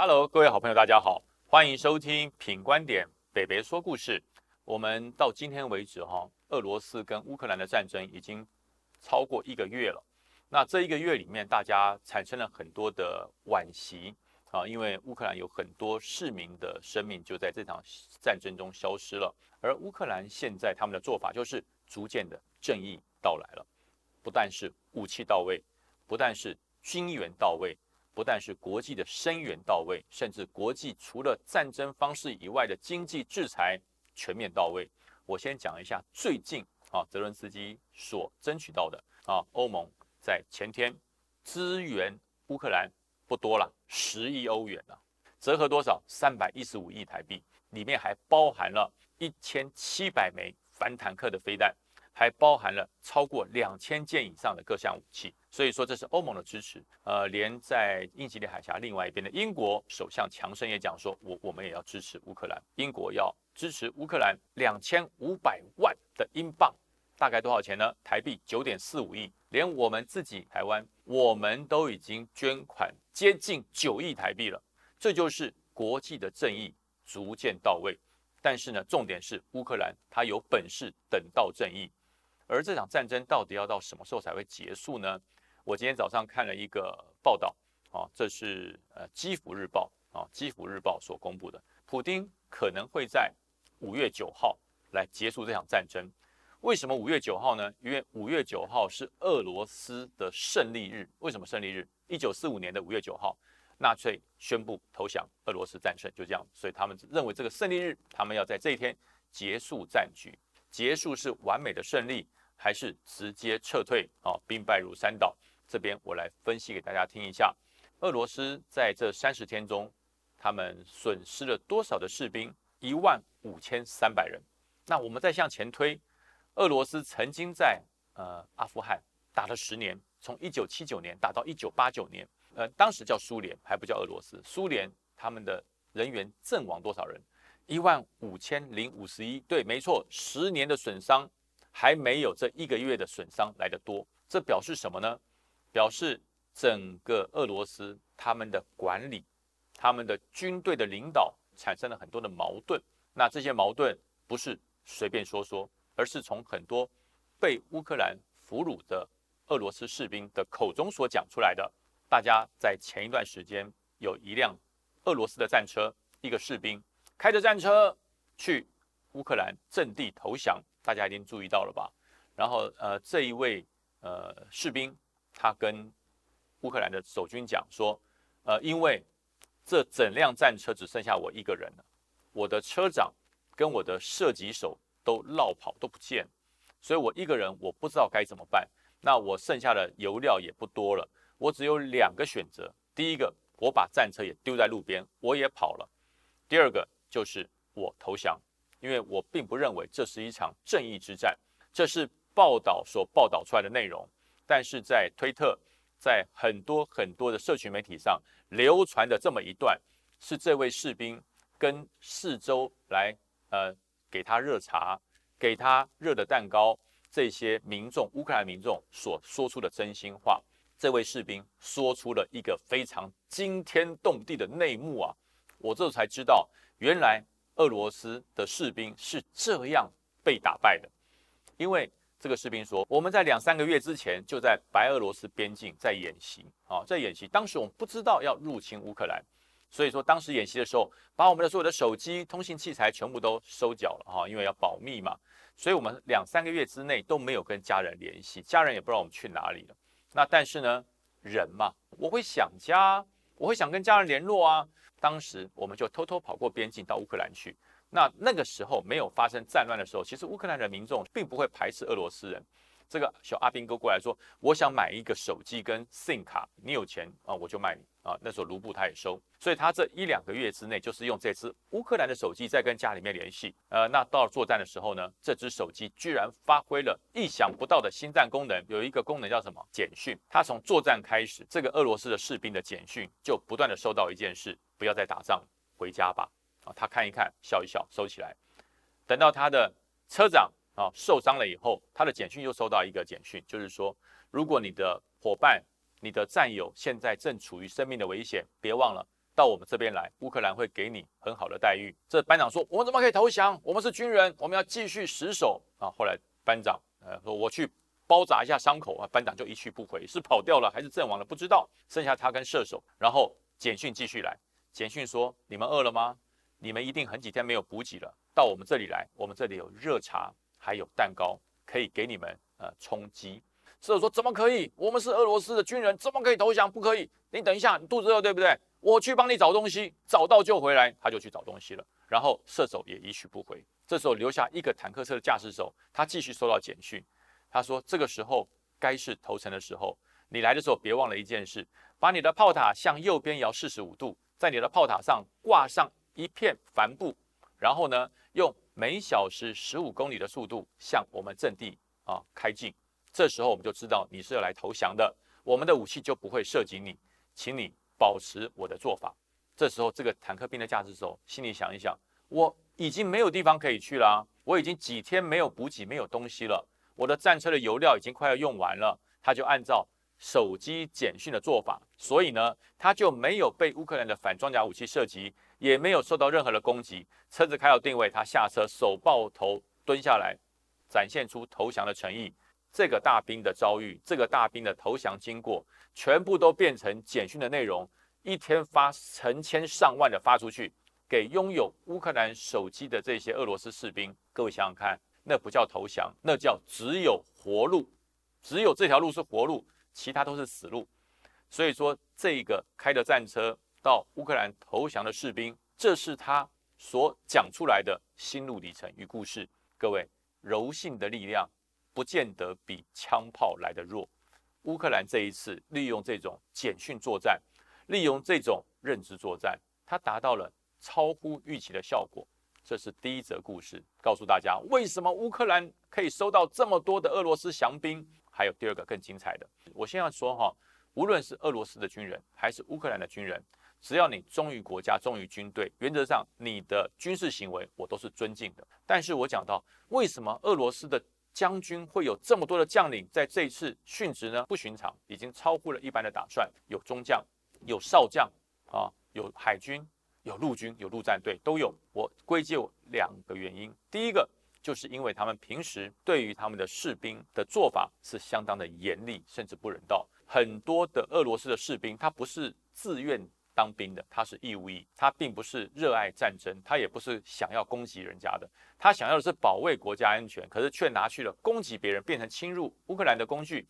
Hello，各位好朋友，大家好，欢迎收听品观点北北说故事。我们到今天为止，哈，俄罗斯跟乌克兰的战争已经超过一个月了。那这一个月里面，大家产生了很多的惋惜啊，因为乌克兰有很多市民的生命就在这场战争中消失了。而乌克兰现在他们的做法就是逐渐的正义到来了，不但是武器到位，不但是军援到位。不但是国际的声援到位，甚至国际除了战争方式以外的经济制裁全面到位。我先讲一下最近啊，泽伦斯基所争取到的啊，欧盟在前天支援乌克兰不多了，十亿欧元了，折合多少？三百一十五亿台币，里面还包含了一千七百枚反坦克的飞弹。还包含了超过两千件以上的各项武器，所以说这是欧盟的支持。呃，连在英吉利海峡另外一边的英国首相强生也讲说，我我们也要支持乌克兰。英国要支持乌克兰两千五百万的英镑，大概多少钱呢？台币九点四五亿。连我们自己台湾，我们都已经捐款接近九亿台币了。这就是国际的正义逐渐到位。但是呢，重点是乌克兰他有本事等到正义。而这场战争到底要到什么时候才会结束呢？我今天早上看了一个报道，啊，这是呃《基辅日报》啊，《基辅日报》所公布的，普京可能会在五月九号来结束这场战争。为什么五月九号呢？因为五月九号是俄罗斯的胜利日。为什么胜利日？一九四五年的五月九号，纳粹宣布投降，俄罗斯战胜，就这样。所以他们认为这个胜利日，他们要在这一天结束战局，结束是完美的胜利。还是直接撤退啊？兵败如山倒。这边我来分析给大家听一下，俄罗斯在这三十天中，他们损失了多少的士兵？一万五千三百人。那我们再向前推，俄罗斯曾经在呃阿富汗打了十年，从一九七九年打到一九八九年，呃，当时叫苏联，还不叫俄罗斯。苏联他们的人员阵亡多少人？一万五千零五十一。对，没错，十年的损伤。还没有这一个月的损伤来得多，这表示什么呢？表示整个俄罗斯他们的管理、他们的军队的领导产生了很多的矛盾。那这些矛盾不是随便说说，而是从很多被乌克兰俘虏的俄罗斯士兵的口中所讲出来的。大家在前一段时间有一辆俄罗斯的战车，一个士兵开着战车去乌克兰阵地投降。大家一定注意到了吧？然后，呃，这一位呃士兵，他跟乌克兰的守军讲说，呃，因为这整辆战车只剩下我一个人了，我的车长跟我的射击手都落跑都不见，所以我一个人我不知道该怎么办。那我剩下的油料也不多了，我只有两个选择：第一个，我把战车也丢在路边，我也跑了；第二个就是我投降。因为我并不认为这是一场正义之战，这是报道所报道出来的内容。但是在推特，在很多很多的社群媒体上流传的这么一段，是这位士兵跟四周来呃给他热茶、给他热的蛋糕这些民众乌克兰民众所说出的真心话。这位士兵说出了一个非常惊天动地的内幕啊！我这才知道，原来。俄罗斯的士兵是这样被打败的，因为这个士兵说，我们在两三个月之前就在白俄罗斯边境在演习啊，在演习。当时我们不知道要入侵乌克兰，所以说当时演习的时候，把我们的所有的手机、通信器材全部都收缴了哈，因为要保密嘛。所以我们两三个月之内都没有跟家人联系，家人也不知道我们去哪里了。那但是呢，人嘛，我会想家，我会想跟家人联络啊。当时我们就偷偷跑过边境到乌克兰去。那那个时候没有发生战乱的时候，其实乌克兰的民众并不会排斥俄罗斯人。这个小阿兵哥过来说：“我想买一个手机跟 SIM 卡，你有钱啊，我就卖你啊。”那时候卢布他也收，所以他这一两个月之内就是用这支乌克兰的手机在跟家里面联系。呃，那到了作战的时候呢，这只手机居然发挥了意想不到的心战功能，有一个功能叫什么？简讯。他从作战开始，这个俄罗斯的士兵的简讯就不断的收到一件事。不要再打仗，回家吧。啊，他看一看，笑一笑，收起来。等到他的车长啊受伤了以后，他的简讯又收到一个简讯，就是说，如果你的伙伴、你的战友现在正处于生命的危险，别忘了到我们这边来，乌克兰会给你很好的待遇。这班长说：“我们怎么可以投降？我们是军人，我们要继续死守啊！”后来班长呃说：“我去包扎一下伤口啊。”班长就一去不回，是跑掉了还是阵亡了？不知道。剩下他跟射手，然后简讯继续来。简讯说：“你们饿了吗？你们一定很几天没有补给了，到我们这里来，我们这里有热茶，还有蛋糕，可以给你们呃充饥。”射手说：“怎么可以？我们是俄罗斯的军人，怎么可以投降？不可以！你等一下，你肚子饿对不对？我去帮你找东西，找到就回来。”他就去找东西了。然后射手也一去不回。这时候留下一个坦克车的驾驶手，他继续收到简讯。他说：“这个时候该是投诚的时候，你来的时候别忘了一件事，把你的炮塔向右边摇四十五度，在你的炮塔上挂上一片帆布，然后呢，用每小时十五公里的速度向我们阵地啊开进。”这时候我们就知道你是要来投降的，我们的武器就不会射击你，请你保持我的做法。这时候，这个坦克兵的驾驶手心里想一想，我已经没有地方可以去了，我已经几天没有补给，没有东西了，我的战车的油料已经快要用完了。他就按照手机简讯的做法，所以呢，他就没有被乌克兰的反装甲武器射击，也没有受到任何的攻击。车子开到定位，他下车，手抱头蹲下来，展现出投降的诚意。这个大兵的遭遇，这个大兵的投降经过，全部都变成简讯的内容，一天发成千上万的发出去，给拥有乌克兰手机的这些俄罗斯士兵。各位想想看，那不叫投降，那叫只有活路，只有这条路是活路，其他都是死路。所以说，这个开着战车到乌克兰投降的士兵，这是他所讲出来的心路历程与故事。各位，柔性的力量。不见得比枪炮来的弱。乌克兰这一次利用这种简讯作战，利用这种认知作战，它达到了超乎预期的效果。这是第一则故事，告诉大家为什么乌克兰可以收到这么多的俄罗斯降兵。还有第二个更精彩的，我先要说哈，无论是俄罗斯的军人还是乌克兰的军人，只要你忠于国家、忠于军队，原则上你的军事行为我都是尊敬的。但是我讲到为什么俄罗斯的将军会有这么多的将领在这一次殉职呢？不寻常，已经超乎了一般的打算。有中将，有少将，啊，有海军，有陆军，有陆战队都有。我归结两个原因，第一个就是因为他们平时对于他们的士兵的做法是相当的严厉，甚至不人道。很多的俄罗斯的士兵，他不是自愿。当兵的他是义务役，他并不是热爱战争，他也不是想要攻击人家的，他想要的是保卫国家安全，可是却拿去了攻击别人，变成侵入乌克兰的工具。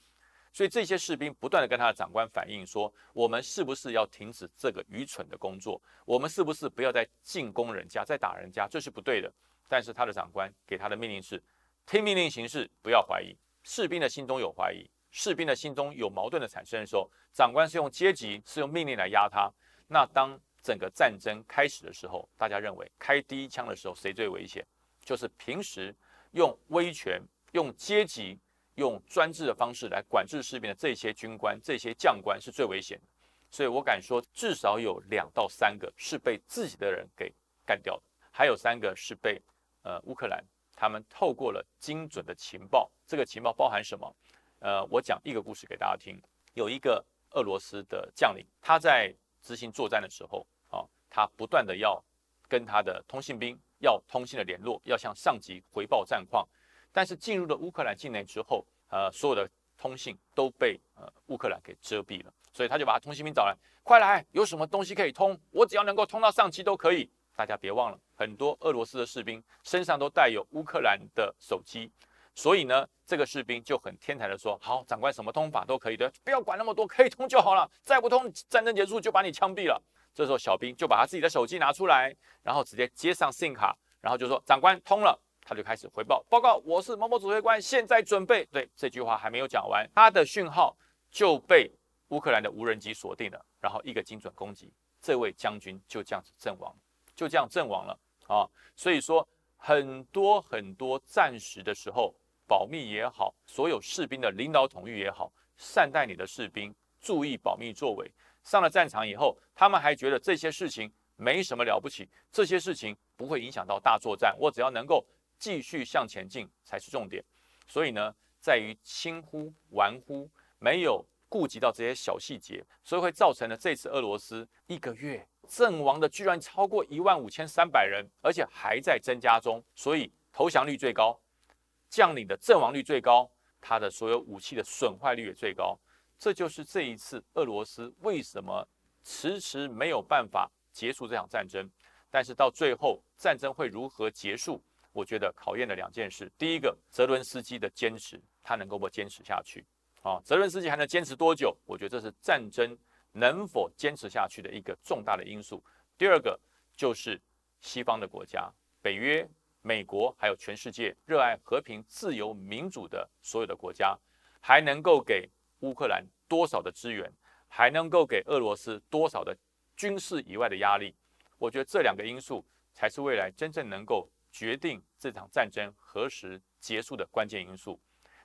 所以这些士兵不断的跟他的长官反映说：我们是不是要停止这个愚蠢的工作？我们是不是不要再进攻人家，再打人家？这是不对的。但是他的长官给他的命令是：听命令行事，不要怀疑。士兵的心中有怀疑，士兵的心中有矛盾的产生的时候，长官是用阶级，是用命令来压他。那当整个战争开始的时候，大家认为开第一枪的时候谁最危险？就是平时用威权、用阶级、用专制的方式来管制士兵的这些军官、这些将官是最危险的。所以我敢说，至少有两到三个是被自己的人给干掉的，还有三个是被呃乌克兰他们透过了精准的情报。这个情报包含什么？呃，我讲一个故事给大家听。有一个俄罗斯的将领，他在执行作战的时候啊，他不断的要跟他的通信兵要通信的联络，要向上级回报战况。但是进入了乌克兰境内之后，呃，所有的通信都被呃乌克兰给遮蔽了。所以他就把通信兵找来，快来，有什么东西可以通？我只要能够通到上级都可以。大家别忘了，很多俄罗斯的士兵身上都带有乌克兰的手机。所以呢，这个士兵就很天才的说：“好，长官，什么通法都可以的，不要管那么多，可以通就好了。再不通，战争结束就把你枪毙了。”这时候，小兵就把他自己的手机拿出来，然后直接接上 SIM 卡，然后就说：“长官，通了。”他就开始回报报告：“我是某某指挥官，现在准备。”对，这句话还没有讲完，他的讯号就被乌克兰的无人机锁定了，然后一个精准攻击，这位将军就这样子阵亡，就这样阵亡了啊！所以说，很多很多战时的时候。保密也好，所有士兵的领导统御也好，善待你的士兵，注意保密作为。上了战场以后，他们还觉得这些事情没什么了不起，这些事情不会影响到大作战，我只要能够继续向前进才是重点。所以呢，在于轻忽、玩忽，没有顾及到这些小细节，所以会造成了这次俄罗斯一个月阵亡的居然超过一万五千三百人，而且还在增加中，所以投降率最高，将领的阵亡率最高，他的所有武器的损坏率也最高。这就是这一次俄罗斯为什么迟迟没有办法结束这场战争。但是到最后，战争会如何结束？我觉得考验的两件事：第一个，泽伦斯基的坚持，他能够不坚持下去？啊，泽伦斯基还能坚持多久？我觉得这是战争能否坚持下去的一个重大的因素。第二个就是西方的国家，北约、美国，还有全世界热爱和平、自由、民主的所有的国家，还能够给乌克兰多少的资源，还能够给俄罗斯多少的军事以外的压力？我觉得这两个因素才是未来真正能够决定这场战争何时结束的关键因素。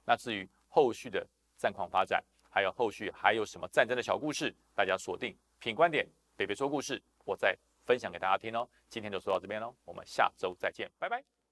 那至于后续的，战况发展，还有后续还有什么战争的小故事，大家锁定品观点，北北说故事，我再分享给大家听哦。今天就说到这边喽，我们下周再见，拜拜。